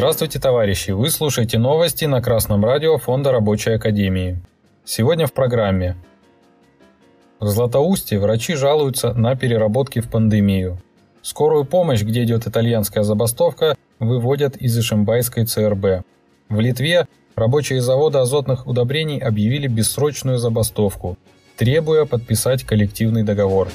Здравствуйте, товарищи! Вы слушаете новости на Красном радио Фонда Рабочей Академии. Сегодня в программе. В Златоусте врачи жалуются на переработки в пандемию. Скорую помощь, где идет итальянская забастовка, выводят из Ишимбайской ЦРБ. В Литве рабочие завода азотных удобрений объявили бессрочную забастовку, требуя подписать коллективный договор.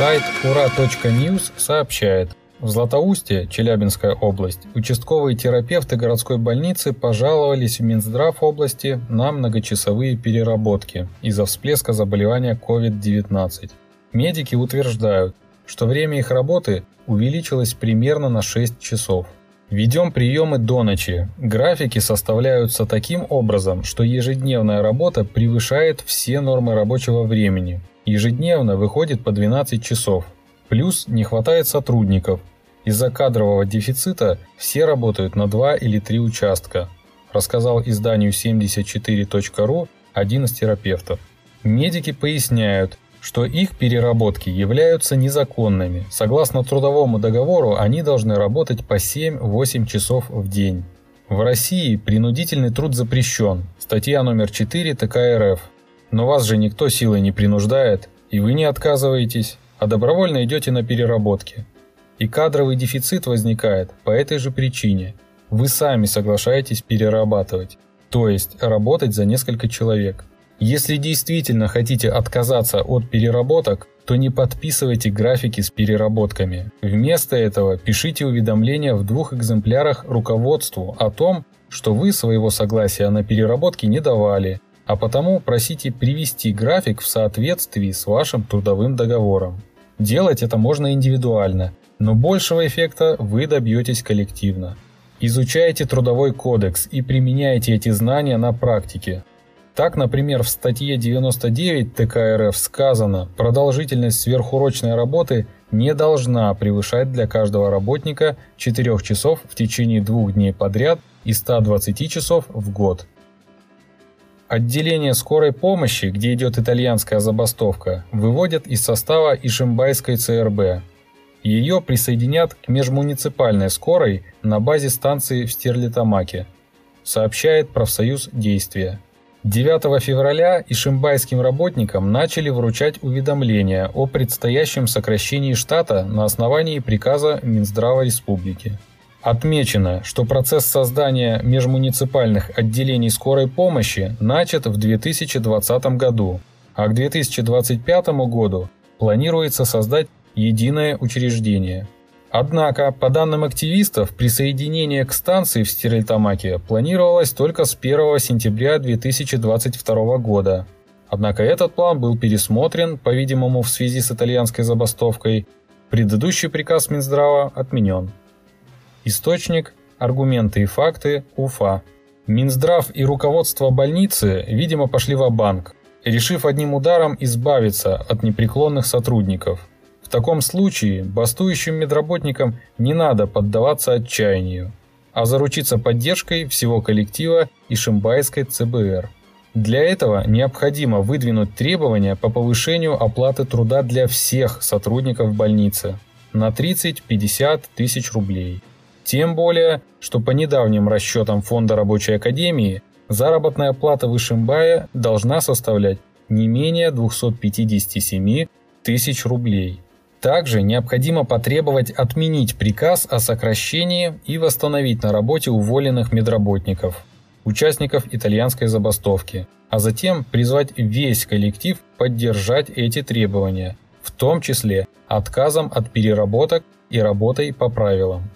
Сайт ура.ньюс сообщает, в Златоусте, Челябинская область, участковые терапевты городской больницы пожаловались в Минздрав области на многочасовые переработки из-за всплеска заболевания COVID-19. Медики утверждают, что время их работы увеличилось примерно на 6 часов. Ведем приемы до ночи. Графики составляются таким образом, что ежедневная работа превышает все нормы рабочего времени, Ежедневно выходит по 12 часов. Плюс не хватает сотрудников. Из-за кадрового дефицита все работают на 2 или 3 участка, рассказал изданию 74.ru один из терапевтов. Медики поясняют, что их переработки являются незаконными. Согласно трудовому договору, они должны работать по 7-8 часов в день. В России принудительный труд запрещен. Статья номер 4 ТК РФ но вас же никто силой не принуждает, и вы не отказываетесь, а добровольно идете на переработки. И кадровый дефицит возникает по этой же причине. Вы сами соглашаетесь перерабатывать, то есть работать за несколько человек. Если действительно хотите отказаться от переработок, то не подписывайте графики с переработками. Вместо этого пишите уведомления в двух экземплярах руководству о том, что вы своего согласия на переработки не давали а потому просите привести график в соответствии с вашим трудовым договором. Делать это можно индивидуально, но большего эффекта вы добьетесь коллективно. Изучайте трудовой кодекс и применяйте эти знания на практике. Так, например, в статье 99 ТК РФ сказано, продолжительность сверхурочной работы не должна превышать для каждого работника 4 часов в течение двух дней подряд и 120 часов в год. Отделение скорой помощи, где идет итальянская забастовка, выводят из состава Ишимбайской ЦРБ. Ее присоединят к межмуниципальной скорой на базе станции в Стерлитамаке, сообщает профсоюз «Действия». 9 февраля ишимбайским работникам начали вручать уведомления о предстоящем сокращении штата на основании приказа Минздрава Республики. Отмечено, что процесс создания межмуниципальных отделений скорой помощи начат в 2020 году, а к 2025 году планируется создать единое учреждение. Однако, по данным активистов, присоединение к станции в Стерлитамаке планировалось только с 1 сентября 2022 года. Однако этот план был пересмотрен, по-видимому, в связи с итальянской забастовкой. Предыдущий приказ Минздрава отменен. Источник – аргументы и факты УФА. Минздрав и руководство больницы, видимо, пошли в банк решив одним ударом избавиться от непреклонных сотрудников. В таком случае бастующим медработникам не надо поддаваться отчаянию, а заручиться поддержкой всего коллектива и Шимбайской ЦБР. Для этого необходимо выдвинуть требования по повышению оплаты труда для всех сотрудников больницы на 30-50 тысяч рублей. Тем более, что по недавним расчетам Фонда рабочей академии заработная плата в Ишимбае должна составлять не менее 257 тысяч рублей. Также необходимо потребовать отменить приказ о сокращении и восстановить на работе уволенных медработников, участников итальянской забастовки, а затем призвать весь коллектив поддержать эти требования, в том числе отказом от переработок и работой по правилам.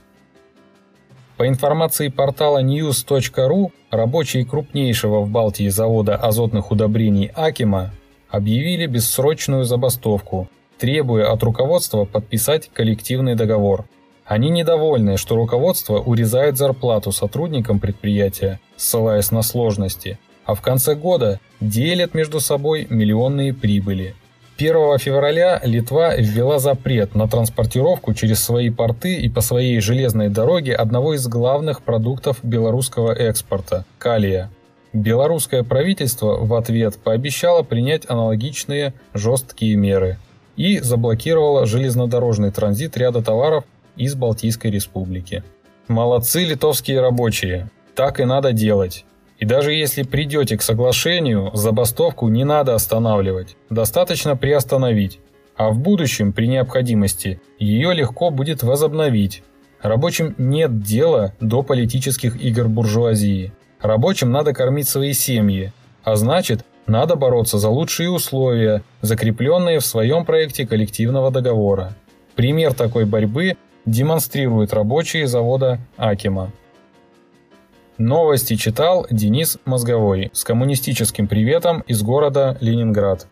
По информации портала news.ru, рабочие крупнейшего в Балтии завода азотных удобрений Акима объявили бессрочную забастовку, требуя от руководства подписать коллективный договор. Они недовольны, что руководство урезает зарплату сотрудникам предприятия, ссылаясь на сложности, а в конце года делят между собой миллионные прибыли. 1 февраля Литва ввела запрет на транспортировку через свои порты и по своей железной дороге одного из главных продуктов белорусского экспорта – калия. Белорусское правительство в ответ пообещало принять аналогичные жесткие меры и заблокировало железнодорожный транзит ряда товаров из Балтийской республики. Молодцы литовские рабочие, так и надо делать. И даже если придете к соглашению, забастовку не надо останавливать, достаточно приостановить. А в будущем, при необходимости, ее легко будет возобновить. Рабочим нет дела до политических игр буржуазии. Рабочим надо кормить свои семьи, а значит, надо бороться за лучшие условия, закрепленные в своем проекте коллективного договора. Пример такой борьбы демонстрируют рабочие завода Акима. Новости читал Денис Мозговой с коммунистическим приветом из города Ленинград.